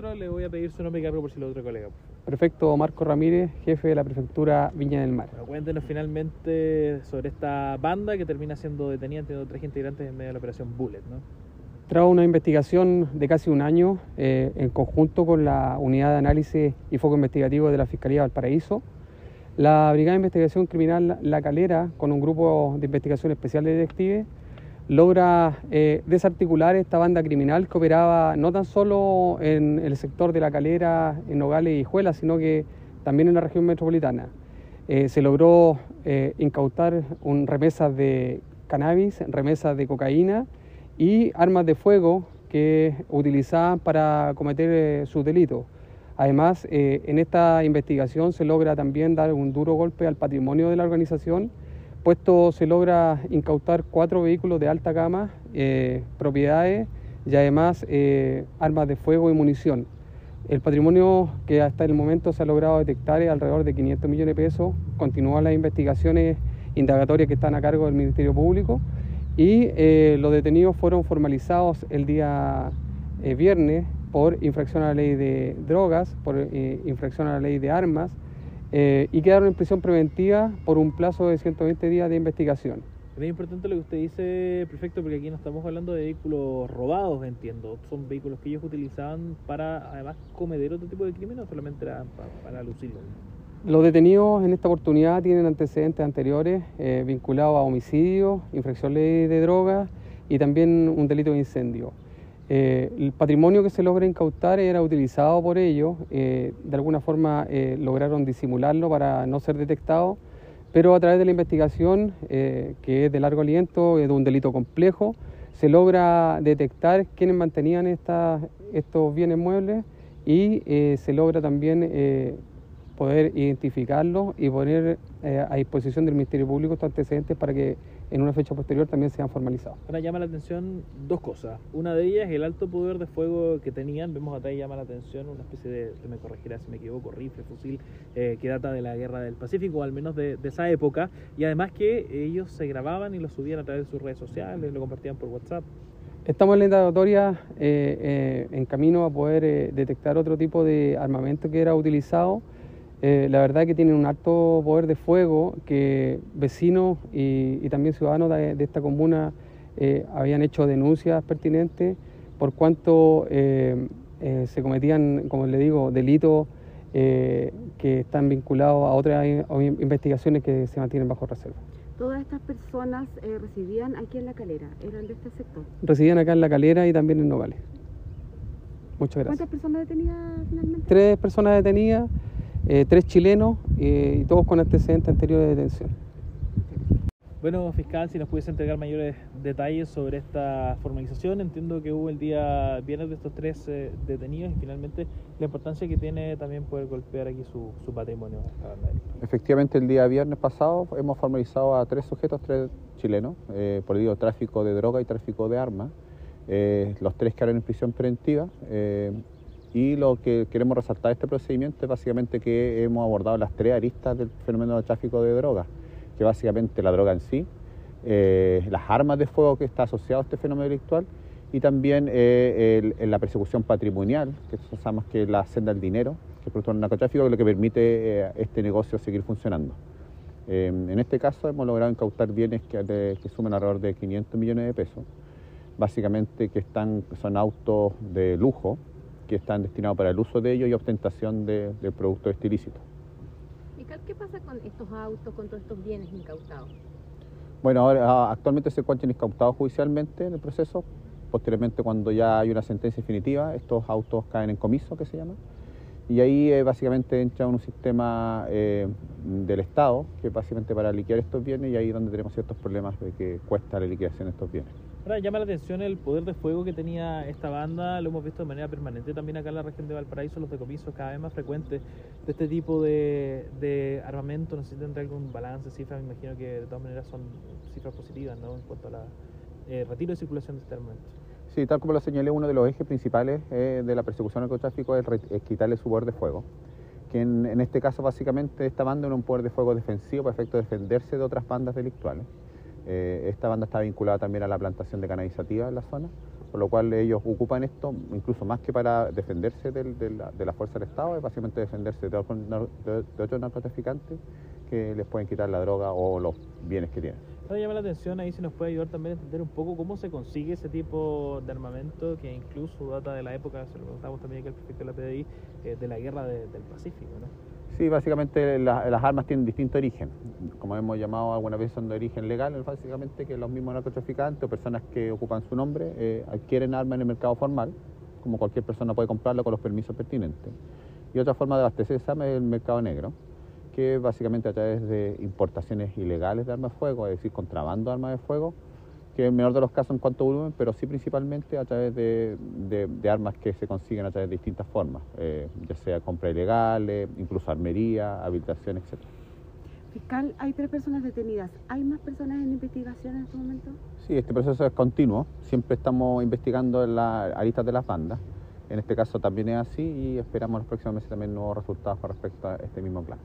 le voy a pedir su nombre y cargo por si lo otro colega. Prefecto Marco Ramírez, jefe de la Prefectura Viña del Mar. Bueno, cuéntenos finalmente sobre esta banda que termina siendo detenida, teniendo tres integrantes en medio de la operación Bullet, ¿no? Tras una investigación de casi un año, eh, en conjunto con la Unidad de Análisis y Foco Investigativo de la Fiscalía Valparaíso, la Brigada de Investigación Criminal La Calera, con un grupo de investigación especial de detectives, logra eh, desarticular esta banda criminal que operaba no tan solo en el sector de La Calera, en Nogales y Juela, sino que también en la región metropolitana. Eh, se logró eh, incautar un, remesas de cannabis, remesas de cocaína y armas de fuego que utilizaban para cometer sus delitos. Además, en esta investigación se logra también dar un duro golpe al patrimonio de la organización puesto se logra incautar cuatro vehículos de alta gama, eh, propiedades y además eh, armas de fuego y munición. El patrimonio que hasta el momento se ha logrado detectar es alrededor de 500 millones de pesos. Continúan las investigaciones indagatorias que están a cargo del Ministerio Público y eh, los detenidos fueron formalizados el día viernes por infracción a la ley de drogas, por infracción a la ley de armas, eh, y quedaron en prisión preventiva por un plazo de 120 días de investigación. Es importante lo que usted dice, perfecto, porque aquí no estamos hablando de vehículos robados, entiendo. Son vehículos que ellos utilizaban para, además, cometer otro tipo de crimen o solamente era para, lucirlo. Los detenidos en esta oportunidad tienen antecedentes anteriores eh, vinculados a homicidio, infracción ley de drogas y también un delito de incendio. Eh, el patrimonio que se logra incautar era utilizado por ellos, eh, de alguna forma eh, lograron disimularlo para no ser detectado, pero a través de la investigación, que es de largo aliento, es de un delito complejo, se logra detectar quiénes mantenían estos bienes muebles y se logra también poder identificarlos y poner a disposición del Ministerio Público estos antecedentes para que en una fecha posterior también se han formalizado. Ahora llama la atención dos cosas. Una de ellas, el alto poder de fuego que tenían. Vemos acá llama la atención una especie de, me corregirá si me equivoco, rifle, fusil, eh, que data de la guerra del Pacífico, o al menos de, esa época. Y además que ellos se grababan y lo subían a través de sus redes sociales, lo compartían por WhatsApp. Estamos en la indagatoria eh, eh, en camino a poder detectar otro tipo de armamento que era utilizado eh, la verdad que tienen un alto poder de fuego que vecinos y, también ciudadanos de, esta comuna eh, habían hecho denuncias pertinentes por cuanto eh, se cometían, como le digo, delitos que están vinculados a otras investigaciones que se mantienen bajo reserva. ¿Todas estas personas residían aquí en La Calera? ¿Eran de este sector? Residían acá en La Calera y también en Nogales. Muchas gracias. ¿Cuántas personas detenidas finalmente? Tres personas detenidas. Eh, tres chilenos eh, y todos con antecedentes anteriores de detención. Bueno, fiscal, si nos pudiese entregar mayores detalles sobre esta formalización. Entiendo que hubo el día viernes de estos tres eh, detenidos y finalmente la importancia que tiene también poder golpear aquí su, su patrimonio. Efectivamente, el día viernes pasado hemos formalizado a tres sujetos, tres chilenos, por el tráfico de droga y tráfico de armas. los tres quedaron en prisión preventiva. Y lo que queremos resaltar de este procedimiento es básicamente que hemos abordado las tres aristas del fenómeno del tráfico de drogas, que básicamente la droga en sí, eh, las armas de fuego que está asociado a este fenómeno delictual y también eh, la persecución patrimonial, que sabemos que la senda del dinero, que es producto del narcotráfico, es lo que permite eh, este negocio seguir funcionando. en este caso hemos logrado incautar bienes que, que suman alrededor de 500 millones de pesos, básicamente que están, son autos de lujo, que están destinados para el uso de ellos y ostentación de, de productos estilícitos. ¿Qué pasa con estos autos, con todos estos bienes incautados? Bueno, ahora, ah, actualmente se encuentran incautados judicialmente en el proceso. Posteriormente, cuando ya hay una sentencia definitiva, estos autos caen en comiso, que se llama. Y ahí eh, básicamente entra un sistema eh, del Estado, que básicamente para liquidar estos bienes, y ahí es donde tenemos ciertos problemas de que cuesta la liquidación de estos bienes. Ahora llama la atención el poder de fuego que tenía esta banda, lo hemos visto de manera permanente también acá en la región de Valparaíso, los decomisos cada vez más frecuentes de este tipo de, armamento, no sé si tendrá algún balance, cifras, me imagino que de todas maneras son cifras positivas ¿no? en cuanto a la eh, retiro de circulación de este armamento. Sí, tal como lo señalé, uno de los ejes principales eh, de la persecución al narcotráfico es, es, quitarle su poder de fuego, que en, este caso básicamente esta banda era un poder de fuego defensivo para efecto de defenderse de otras bandas delictuales. Eh, esta banda está vinculada también a la plantación de canalizativa en la zona, por lo cual ellos ocupan esto, incluso más que para defenderse de, la, de fuerza del Estado, es básicamente defenderse de- de otros narcotraficantes que les pueden quitar la droga o los bienes que tienen. Ahora llama la atención ahí si nos puede ayudar también a entender un poco cómo se consigue ese tipo de armamento que incluso data de la época, se lo preguntamos también aquí al prefecto de la PDI, eh, de la guerra de- del Pacífico, ¿no? Sí, básicamente la- las armas tienen distinto origen. Como hemos llamado algunas veces son de origen legal, básicamente que los mismos narcotraficantes o personas que ocupan su nombre eh, adquieren armas en el mercado formal, como cualquier persona puede comprarla con los permisos pertinentes. Y otra forma de abastecer esa es el mercado negro, que es básicamente a través de importaciones ilegales de armas de fuego, es decir, contrabando de armas de fuego, que en el menor de los casos en cuanto a volumen, pero sí principalmente a través de, de- de armas que se consiguen a través de distintas formas, eh, ya sea compra ilegal, eh, incluso armería, habilitación, etc. Fiscal, hay tres personas detenidas. ¿Hay más personas en investigación en este momento? Sí, este proceso es continuo, siempre estamos investigando en las aristas de las bandas, en este caso también es así y esperamos en los próximos meses también nuevos resultados con respecto a este mismo plan.